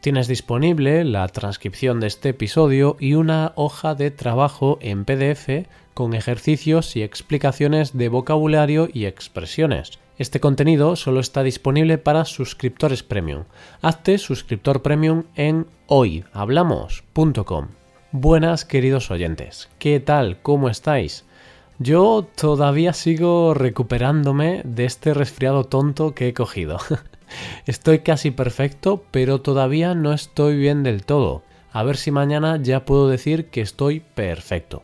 Tienes disponible la transcripción de este episodio y una hoja de trabajo en PDF con ejercicios y explicaciones de vocabulario y expresiones. Este contenido solo está disponible para suscriptores premium. Hazte suscriptor premium en hoyhablamos.com. Buenas queridos oyentes, ¿qué tal? ¿Cómo estáis? Yo todavía sigo recuperándome de este resfriado tonto que he cogido. Estoy casi perfecto, pero todavía no estoy bien del todo. A ver si mañana ya puedo decir que estoy perfecto.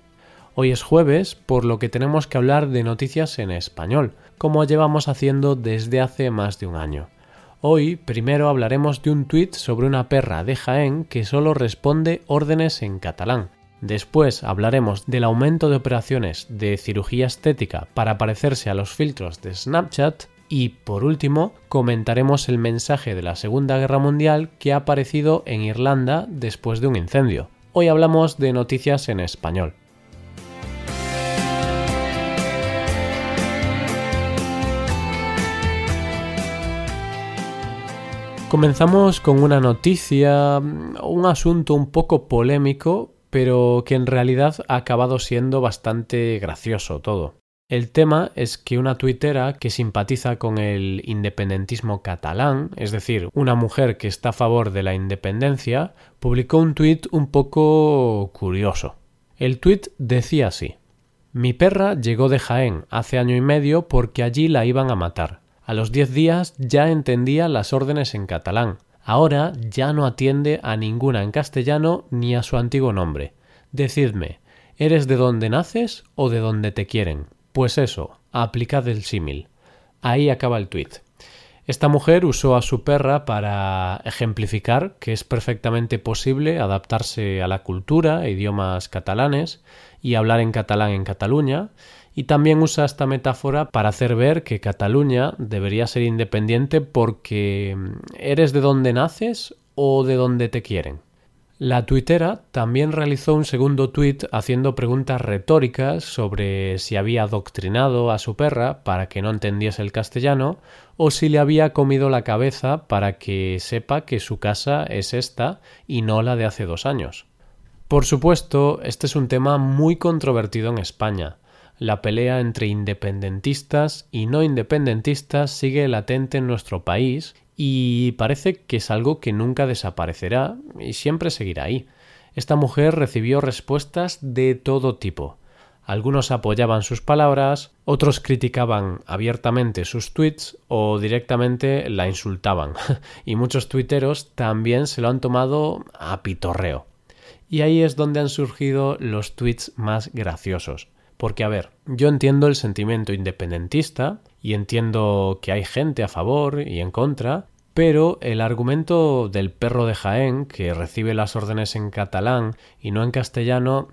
Hoy es jueves, por lo que tenemos que hablar de noticias en español, como llevamos haciendo desde hace más de un año. Hoy primero hablaremos de un tuit sobre una perra de Jaén que solo responde órdenes en catalán. Después hablaremos del aumento de operaciones de cirugía estética para parecerse a los filtros de Snapchat y por último, comentaremos el mensaje de la Segunda Guerra Mundial que ha aparecido en Irlanda después de un incendio. Hoy hablamos de noticias en español. Comenzamos con una noticia, un asunto un poco polémico, pero que en realidad ha acabado siendo bastante gracioso todo. El tema es que una tuitera que simpatiza con el independentismo catalán, es decir, una mujer que está a favor de la independencia, publicó un tuit un poco curioso. El tuit decía así Mi perra llegó de Jaén hace año y medio porque allí la iban a matar. A los diez días ya entendía las órdenes en catalán. Ahora ya no atiende a ninguna en castellano ni a su antiguo nombre. Decidme, ¿eres de donde naces o de donde te quieren? Pues eso, aplicad el símil. Ahí acaba el tuit. Esta mujer usó a su perra para ejemplificar que es perfectamente posible adaptarse a la cultura idiomas catalanes y hablar en catalán en Cataluña, y también usa esta metáfora para hacer ver que Cataluña debería ser independiente porque eres de donde naces o de donde te quieren. La tuitera también realizó un segundo tuit haciendo preguntas retóricas sobre si había adoctrinado a su perra para que no entendiese el castellano o si le había comido la cabeza para que sepa que su casa es esta y no la de hace dos años. Por supuesto, este es un tema muy controvertido en España. La pelea entre independentistas y no independentistas sigue latente en nuestro país y parece que es algo que nunca desaparecerá y siempre seguirá ahí. Esta mujer recibió respuestas de todo tipo. Algunos apoyaban sus palabras, otros criticaban abiertamente sus tweets o directamente la insultaban. y muchos tuiteros también se lo han tomado a pitorreo. Y ahí es donde han surgido los tweets más graciosos. Porque, a ver, yo entiendo el sentimiento independentista y entiendo que hay gente a favor y en contra, pero el argumento del perro de Jaén, que recibe las órdenes en catalán y no en castellano,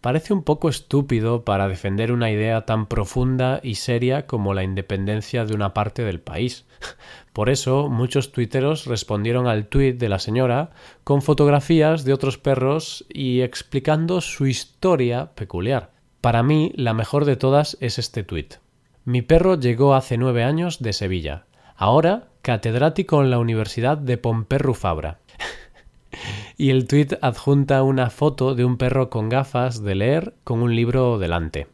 parece un poco estúpido para defender una idea tan profunda y seria como la independencia de una parte del país. Por eso, muchos tuiteros respondieron al tuit de la señora con fotografías de otros perros y explicando su historia peculiar. Para mí, la mejor de todas es este tuit. Mi perro llegó hace nueve años de Sevilla. Ahora, catedrático en la Universidad de Pomperru Fabra. y el tuit adjunta una foto de un perro con gafas de leer con un libro delante.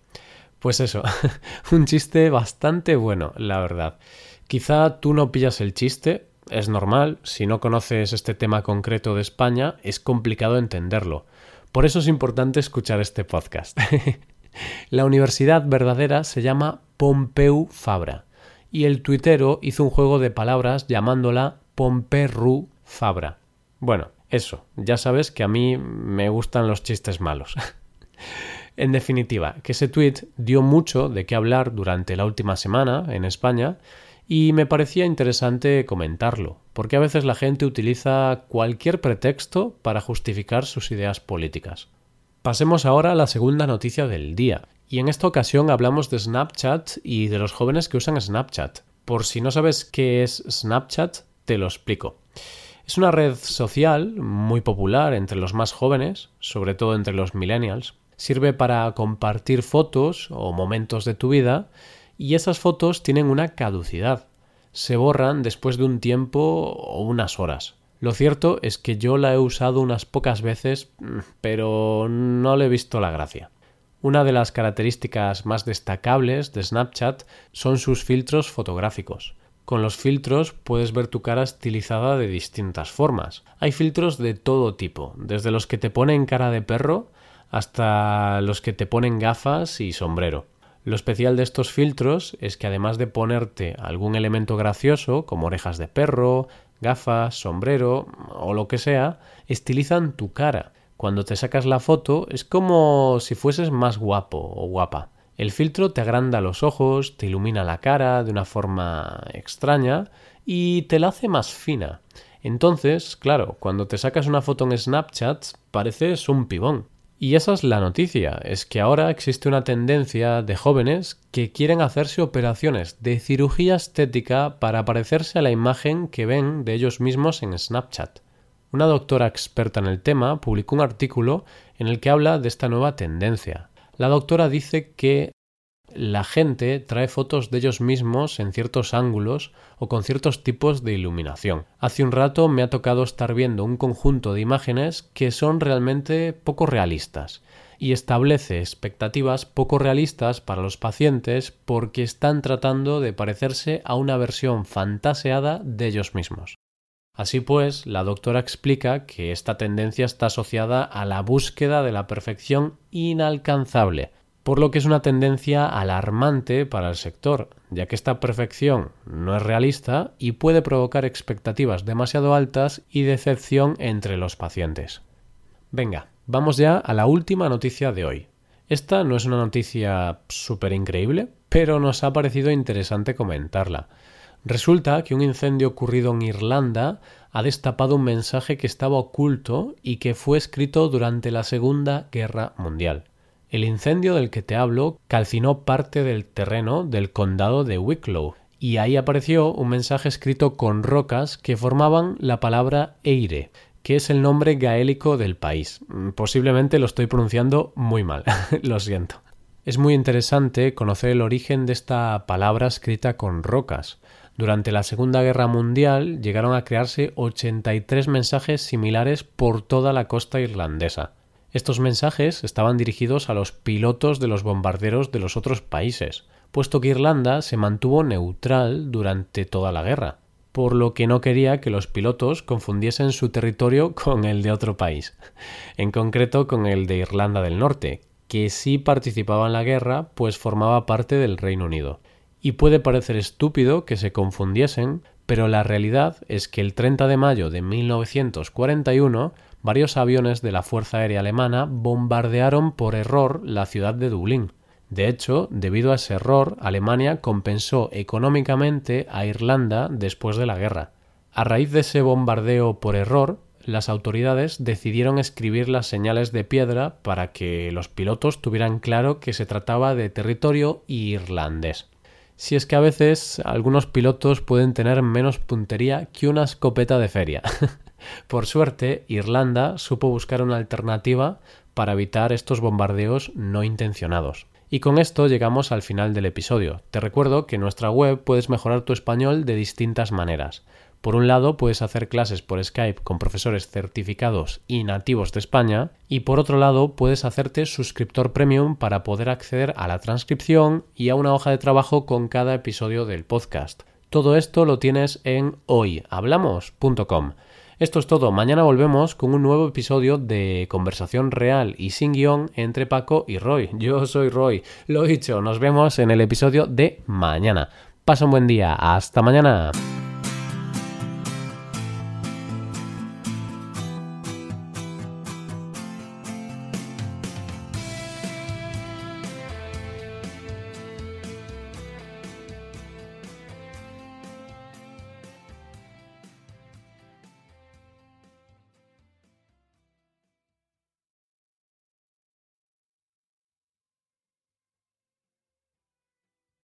Pues eso, un chiste bastante bueno, la verdad. Quizá tú no pillas el chiste, es normal, si no conoces este tema concreto de España, es complicado entenderlo. Por eso es importante escuchar este podcast. La universidad verdadera se llama Pompeu Fabra y el tuitero hizo un juego de palabras llamándola Pomperru Fabra. Bueno, eso, ya sabes que a mí me gustan los chistes malos. en definitiva, que ese tuit dio mucho de qué hablar durante la última semana en España y me parecía interesante comentarlo, porque a veces la gente utiliza cualquier pretexto para justificar sus ideas políticas. Pasemos ahora a la segunda noticia del día, y en esta ocasión hablamos de Snapchat y de los jóvenes que usan Snapchat. Por si no sabes qué es Snapchat, te lo explico. Es una red social muy popular entre los más jóvenes, sobre todo entre los millennials. Sirve para compartir fotos o momentos de tu vida y esas fotos tienen una caducidad. Se borran después de un tiempo o unas horas. Lo cierto es que yo la he usado unas pocas veces, pero no le he visto la gracia. Una de las características más destacables de Snapchat son sus filtros fotográficos. Con los filtros puedes ver tu cara estilizada de distintas formas. Hay filtros de todo tipo, desde los que te ponen cara de perro hasta los que te ponen gafas y sombrero. Lo especial de estos filtros es que además de ponerte algún elemento gracioso, como orejas de perro, gafas, sombrero o lo que sea, estilizan tu cara cuando te sacas la foto es como si fueses más guapo o guapa. El filtro te agranda los ojos, te ilumina la cara de una forma extraña y te la hace más fina. Entonces, claro, cuando te sacas una foto en Snapchat pareces un pibón. Y esa es la noticia, es que ahora existe una tendencia de jóvenes que quieren hacerse operaciones de cirugía estética para parecerse a la imagen que ven de ellos mismos en Snapchat. Una doctora experta en el tema publicó un artículo en el que habla de esta nueva tendencia. La doctora dice que la gente trae fotos de ellos mismos en ciertos ángulos o con ciertos tipos de iluminación. Hace un rato me ha tocado estar viendo un conjunto de imágenes que son realmente poco realistas y establece expectativas poco realistas para los pacientes porque están tratando de parecerse a una versión fantaseada de ellos mismos. Así pues, la doctora explica que esta tendencia está asociada a la búsqueda de la perfección inalcanzable, por lo que es una tendencia alarmante para el sector, ya que esta perfección no es realista y puede provocar expectativas demasiado altas y decepción entre los pacientes. Venga, vamos ya a la última noticia de hoy. Esta no es una noticia súper increíble, pero nos ha parecido interesante comentarla. Resulta que un incendio ocurrido en Irlanda ha destapado un mensaje que estaba oculto y que fue escrito durante la Segunda Guerra Mundial. El incendio del que te hablo calcinó parte del terreno del condado de Wicklow y ahí apareció un mensaje escrito con rocas que formaban la palabra Eire, que es el nombre gaélico del país. Posiblemente lo estoy pronunciando muy mal, lo siento. Es muy interesante conocer el origen de esta palabra escrita con rocas. Durante la Segunda Guerra Mundial llegaron a crearse 83 mensajes similares por toda la costa irlandesa. Estos mensajes estaban dirigidos a los pilotos de los bombarderos de los otros países, puesto que Irlanda se mantuvo neutral durante toda la guerra, por lo que no quería que los pilotos confundiesen su territorio con el de otro país, en concreto con el de Irlanda del Norte, que sí participaba en la guerra, pues formaba parte del Reino Unido. Y puede parecer estúpido que se confundiesen, pero la realidad es que el 30 de mayo de 1941 varios aviones de la Fuerza Aérea Alemana bombardearon por error la ciudad de Dublín. De hecho, debido a ese error, Alemania compensó económicamente a Irlanda después de la guerra. A raíz de ese bombardeo por error, las autoridades decidieron escribir las señales de piedra para que los pilotos tuvieran claro que se trataba de territorio irlandés si es que a veces algunos pilotos pueden tener menos puntería que una escopeta de feria. Por suerte, Irlanda supo buscar una alternativa para evitar estos bombardeos no intencionados. Y con esto llegamos al final del episodio. Te recuerdo que en nuestra web puedes mejorar tu español de distintas maneras. Por un lado, puedes hacer clases por Skype con profesores certificados y nativos de España, y por otro lado, puedes hacerte suscriptor premium para poder acceder a la transcripción y a una hoja de trabajo con cada episodio del podcast. Todo esto lo tienes en hoyhablamos.com. Esto es todo, mañana volvemos con un nuevo episodio de conversación real y sin guion entre Paco y Roy. Yo soy Roy, lo dicho, nos vemos en el episodio de mañana. Pasa un buen día, hasta mañana.